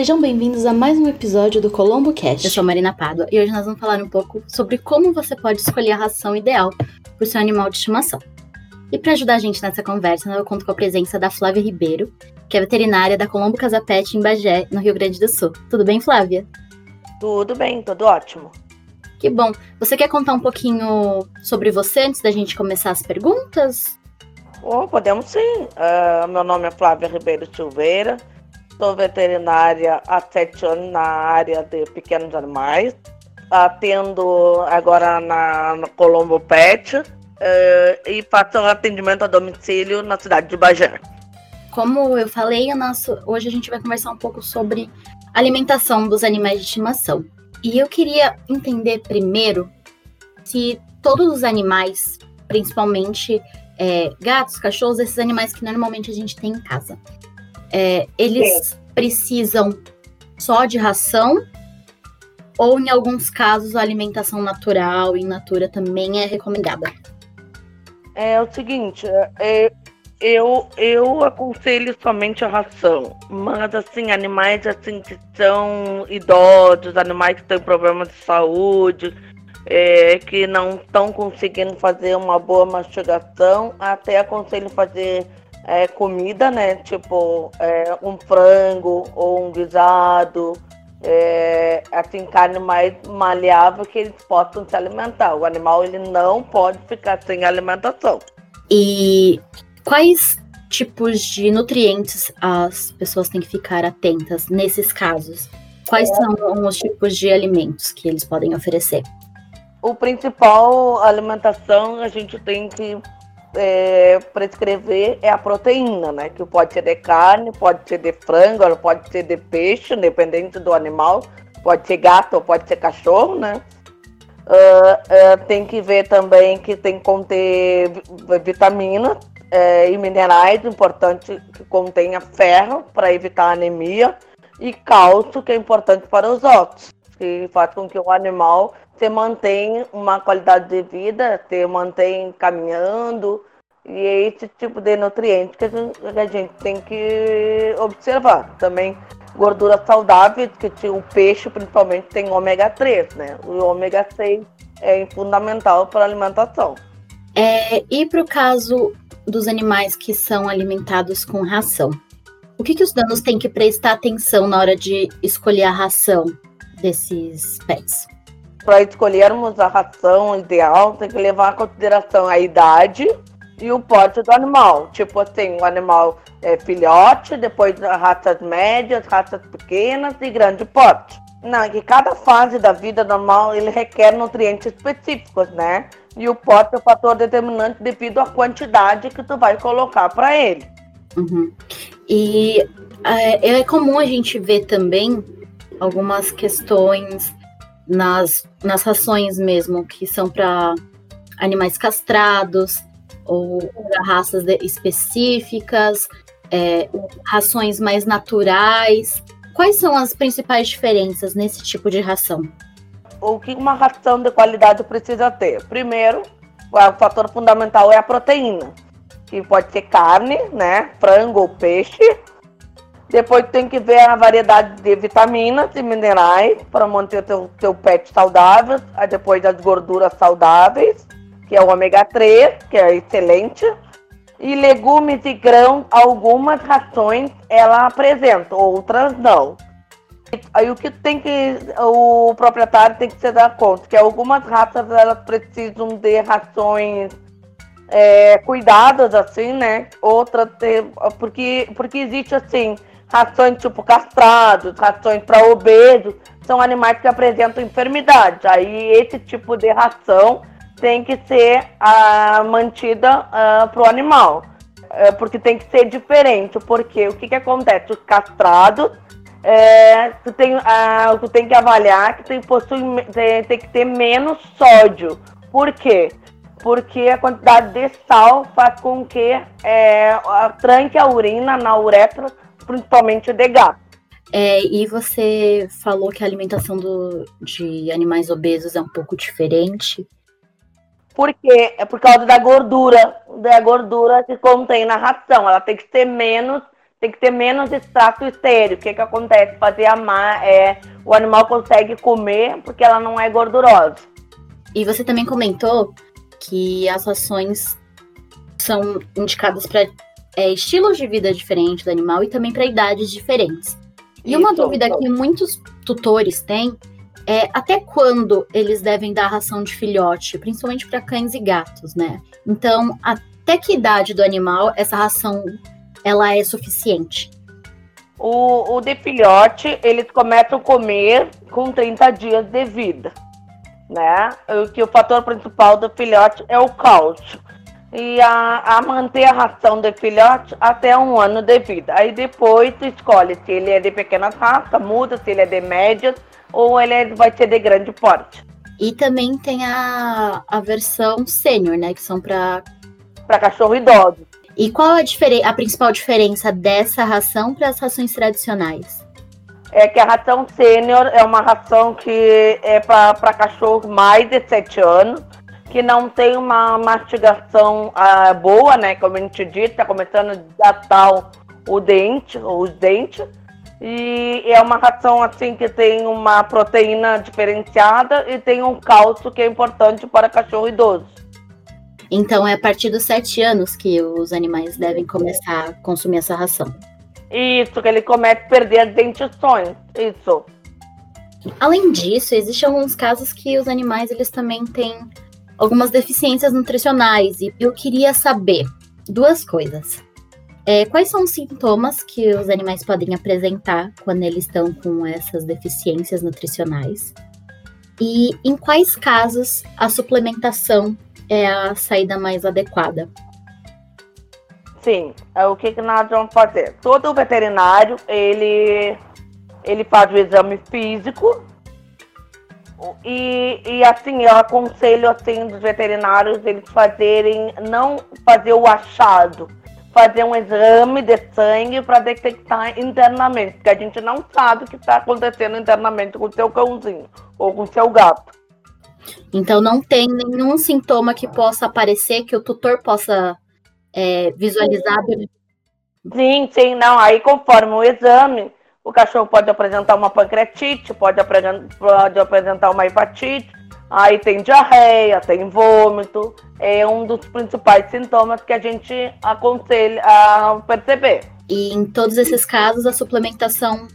Sejam bem-vindos a mais um episódio do Colombo Cast. Eu sou Marina Pádua e hoje nós vamos falar um pouco sobre como você pode escolher a ração ideal para o seu animal de estimação. E para ajudar a gente nessa conversa, eu conto com a presença da Flávia Ribeiro, que é veterinária da Colombo Casapete em Bagé, no Rio Grande do Sul. Tudo bem, Flávia? Tudo bem, tudo ótimo. Que bom. Você quer contar um pouquinho sobre você antes da gente começar as perguntas? Oh, podemos sim. Uh, meu nome é Flávia Ribeiro Silveira, sou veterinária há sete anos na área de pequenos animais. Atendo agora na, Colombo Pet uh, e faço atendimento a domicílio na cidade de Bagé. Como eu falei, nosso, hoje a gente vai conversar um pouco sobre alimentação dos animais de estimação. E eu queria entender primeiro se todos os animais, principalmente é, gatos, cachorros, esses animais que normalmente a gente tem em casa, é, eles Sim. precisam só de ração ou em alguns casos a alimentação natural in natura também é recomendada? É o seguinte, é, eu, eu aconselho somente a ração, mas assim, animais assim que são idosos, animais que têm problemas de saúde, é, que não estão conseguindo fazer uma boa mastigação, até aconselho fazer é, comida, né? Tipo é, um frango ou um guisado, é, assim, carne mais maleável que eles possam se alimentar. O animal ele não pode ficar sem alimentação. E quais tipos de nutrientes as pessoas têm que ficar atentas nesses casos? Quais é. são os tipos de alimentos que eles podem oferecer? O principal alimentação a gente tem que é, prescrever é a proteína, né? Que pode ser de carne, pode ser de frango, pode ser de peixe, dependente do animal, pode ser gato ou pode ser cachorro, né? Uh, uh, tem que ver também que tem que conter vitaminas, é, e minerais, importante que contenha ferro para evitar anemia e cálcio, que é importante para os ossos, que faz com que o animal se mantenha uma qualidade de vida, se mantenha caminhando, e é esse tipo de nutrientes que a gente tem que observar. Também gordura saudável, que o peixe principalmente tem ômega 3, né? O ômega 6 é fundamental para a alimentação. É, e para o caso dos animais que são alimentados com ração. O que, que os donos têm que prestar atenção na hora de escolher a ração desses pets? Para escolhermos a ração ideal, tem que levar em consideração a idade e o porte do animal. Tipo assim, o animal é filhote, depois raças médias, raças pequenas e grande porte. Não, é que cada fase da vida normal ele requer nutrientes específicos, né? E o pote é o fator determinante devido à quantidade que tu vai colocar para ele. Uhum. E é, é comum a gente ver também algumas questões nas, nas rações mesmo, que são para animais castrados ou para raças específicas, é, rações mais naturais. Quais são as principais diferenças nesse tipo de ração? o que uma ração de qualidade precisa ter? Primeiro, o fator fundamental é a proteína, que pode ser carne, né, frango ou peixe. Depois tem que ver a variedade de vitaminas e minerais para manter teu, teu pet saudável. Aí depois as gorduras saudáveis, que é o ômega 3, que é excelente. E legumes e grãos, algumas rações ela apresenta, outras não. Aí o que tem que o proprietário tem que se dar conta que algumas raças elas precisam de rações é, cuidadas assim, né? Outras porque porque existe assim rações tipo castrados, rações para obesos, são animais que apresentam enfermidades. Aí esse tipo de ração tem que ser ah, mantida ah, para o animal, é, porque tem que ser diferente. Porque o que, que acontece? Os castrados é, tu, tem, ah, tu tem que avaliar que tem, possui, tem, tem que ter menos sódio. Por quê? Porque a quantidade de sal faz com que é, tranque a urina na uretra, principalmente de gato. É, e você falou que a alimentação do, de animais obesos é um pouco diferente. Por quê? É por causa da gordura, da gordura que contém na ração. Ela tem que ser menos tem que ter menos extrato estéreo. O que, que acontece? Fazer a má, é, o animal consegue comer porque ela não é gordurosa. E você também comentou que as rações são indicadas para é, estilos de vida diferentes do animal e também para idades diferentes. E uma dúvida que muitos tutores têm é até quando eles devem dar ração de filhote, principalmente para cães e gatos, né? Então, até que idade do animal essa ração ela é suficiente? O, o de filhote, eles começam a comer com 30 dias de vida, né? O que o fator principal do filhote é o cálcio. E a, a manter a ração de filhote até um ano de vida. Aí depois tu escolhe se ele é de pequena raça, muda, se ele é de médias ou ele é, vai ser de grande porte. E também tem a, a versão sênior, né? Que são para para cachorro idoso. E qual a, a principal diferença dessa ração para as rações tradicionais? É que a ração sênior é uma ração que é para cachorro mais de 7 anos, que não tem uma mastigação ah, boa, né? Como a gente disse, está começando a datar o dente, os dentes. E é uma ração assim que tem uma proteína diferenciada e tem um cálcio que é importante para cachorro idoso. Então é a partir dos sete anos que os animais devem começar a consumir essa ração. Isso, que ele começa a perder as dentições. Isso. Além disso, existem alguns casos que os animais eles também têm algumas deficiências nutricionais. E eu queria saber duas coisas. É, quais são os sintomas que os animais podem apresentar quando eles estão com essas deficiências nutricionais? E em quais casos a suplementação é a saída mais adequada? Sim, é o que, que nós vamos fazer? Todo veterinário, ele, ele faz o exame físico e, e assim, eu aconselho assim dos veterinários eles fazerem, não fazer o achado, fazer um exame de sangue para detectar internamente, porque a gente não sabe o que está acontecendo internamente com o seu cãozinho ou com o seu gato. Então não tem nenhum sintoma que possa aparecer que o tutor possa é, visualizar. Sim, sim, não. Aí conforme o exame, o cachorro pode apresentar uma pancreatite, pode, apresentar, pode apresentar uma hepatite, aí tem diarreia, tem vômito. É um dos principais sintomas que a gente aconselha a perceber. E em todos esses casos, a suplementação.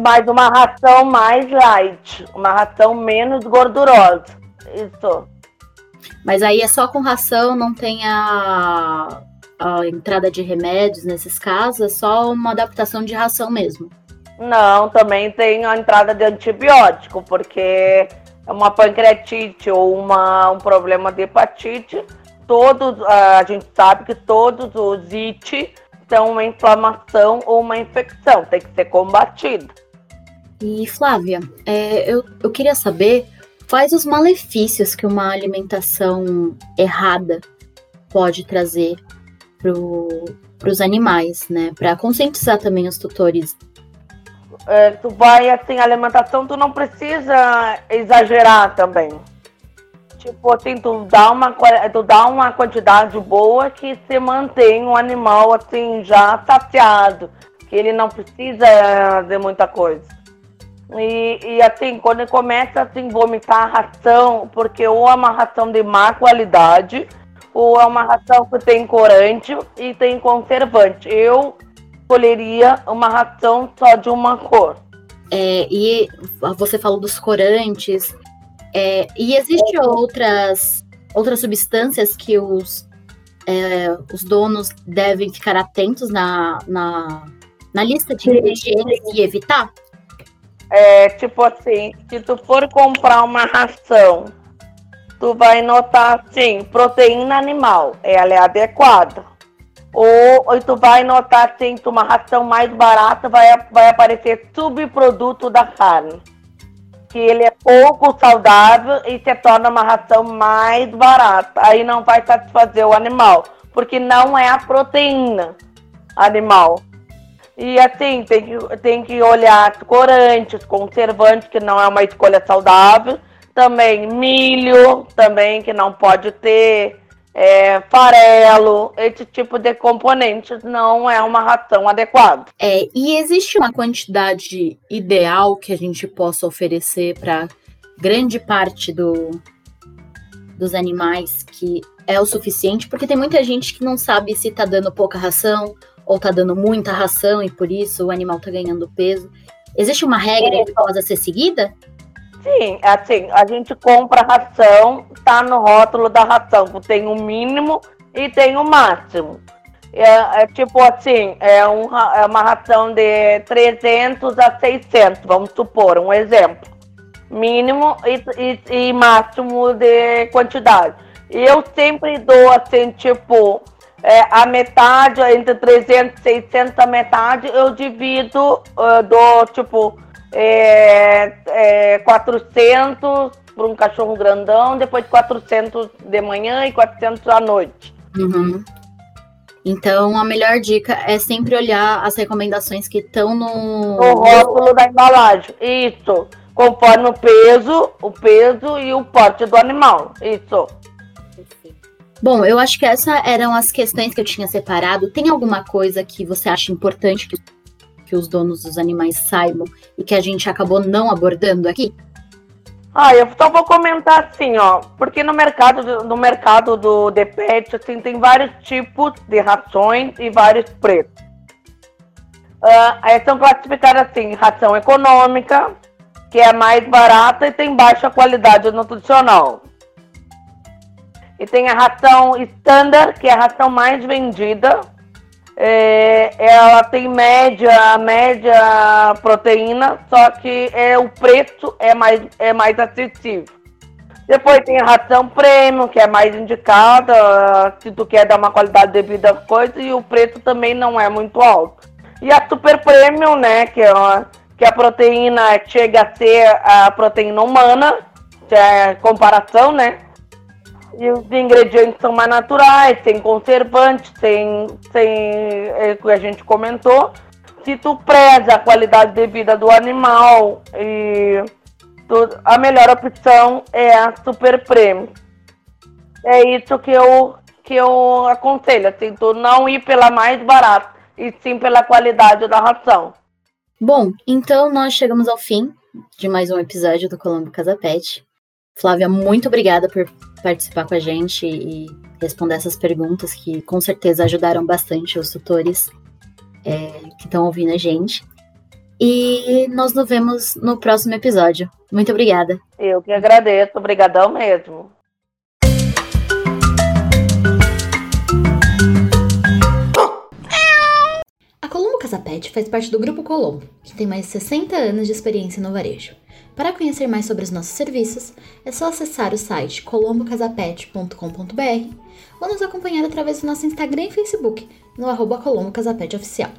Mais uma ração mais light, uma ração menos gordurosa. Isso. Mas aí é só com ração, não tem a, a entrada de remédios nesses casos, é só uma adaptação de ração mesmo. Não, também tem a entrada de antibiótico, porque é uma pancreatite ou uma, um problema de hepatite, todos, a gente sabe que todos os IT são uma inflamação ou uma infecção, tem que ser combatido. E Flávia, é, eu, eu queria saber quais os malefícios que uma alimentação errada pode trazer para os animais, né? Para conscientizar também os tutores é, tu vai assim, alimentação, tu não precisa exagerar também. Tipo assim, tu dá uma, tu dá uma quantidade boa que se mantém o um animal assim, já saciado. Que ele não precisa de muita coisa. E, e assim, quando ele começa assim, vomitar a ração, porque ou é uma ração de má qualidade, ou é uma ração que tem corante e tem conservante. Eu escolheria uma ração só de uma cor. É, e você falou dos corantes. É, e existem outras, outras substâncias que os, é, os donos devem ficar atentos na, na, na lista de ingredientes e evitar? É, tipo assim, se tu for comprar uma ração, tu vai notar assim, proteína animal, ela é adequada ou, ou tu vai notar assim, uma ração mais barata vai, vai aparecer subproduto da carne. Que ele é pouco saudável e se torna uma ração mais barata. Aí não vai satisfazer o animal, porque não é a proteína animal. E assim, tem que, tem que olhar corantes, conservantes, que não é uma escolha saudável. Também milho, também que não pode ter é, farelo, esse tipo de componentes não é uma ração adequada. É, e existe uma quantidade ideal que a gente possa oferecer para grande parte do, dos animais que é o suficiente, porque tem muita gente que não sabe se tá dando pouca ração ou tá dando muita ração e por isso o animal tá ganhando peso. Existe uma regra que possa ser seguida? Sim, assim, a gente compra ração, tá no rótulo da ração, tem o mínimo e tem o máximo. É, é tipo assim, é, um, é uma ração de 300 a 600, vamos supor, um exemplo. Mínimo e, e, e máximo de quantidade. E eu sempre dou assim, tipo, é, a metade, entre 300 e 600, a metade, eu divido, eu dou, tipo, é, é, 400 para um cachorro grandão, depois 400 de manhã e 400 à noite. Uhum. Então, a melhor dica é sempre olhar as recomendações que estão no... no rótulo da embalagem. Isso. Conforme o peso, o peso e o porte do animal. Isso. Bom, eu acho que essas eram as questões que eu tinha separado. Tem alguma coisa que você acha importante que que os donos dos animais saibam e que a gente acabou não abordando aqui? Ah, eu só vou comentar assim, ó, porque no mercado, no mercado do de pet, assim, tem vários tipos de rações e vários preços. Uh, são classificadas assim, ração econômica, que é mais barata e tem baixa qualidade nutricional. E tem a ração standard, que é a ração mais vendida, é, ela tem média, média proteína, só que é, o preço é mais, é mais acessível. Depois tem a ração premium, que é mais indicada, se tu quer dar uma qualidade de vida coisa, e o preço também não é muito alto. E a super premium, né, que é, que a proteína chega a ser a proteína humana, que é comparação, né? E os ingredientes são mais naturais, sem conservantes, sem, sem é, que a gente comentou. Se tu preza a qualidade de vida do animal, e tu, a melhor opção é a Super Prêmio. É isso que eu, que eu aconselho, assim, tu não ir pela mais barata, e sim pela qualidade da ração. Bom, então nós chegamos ao fim de mais um episódio do Colombo Casa Pet. Flávia, muito obrigada por participar com a gente e responder essas perguntas que com certeza ajudaram bastante os tutores é, que estão ouvindo a gente. E nós nos vemos no próximo episódio. Muito obrigada. Eu que agradeço, obrigadão mesmo. A Colombo Casa Pet faz parte do Grupo Colombo, que tem mais de 60 anos de experiência no varejo. Para conhecer mais sobre os nossos serviços, é só acessar o site colombocasapet.com.br ou nos acompanhar através do nosso Instagram e Facebook, no arroba Colombo Oficial.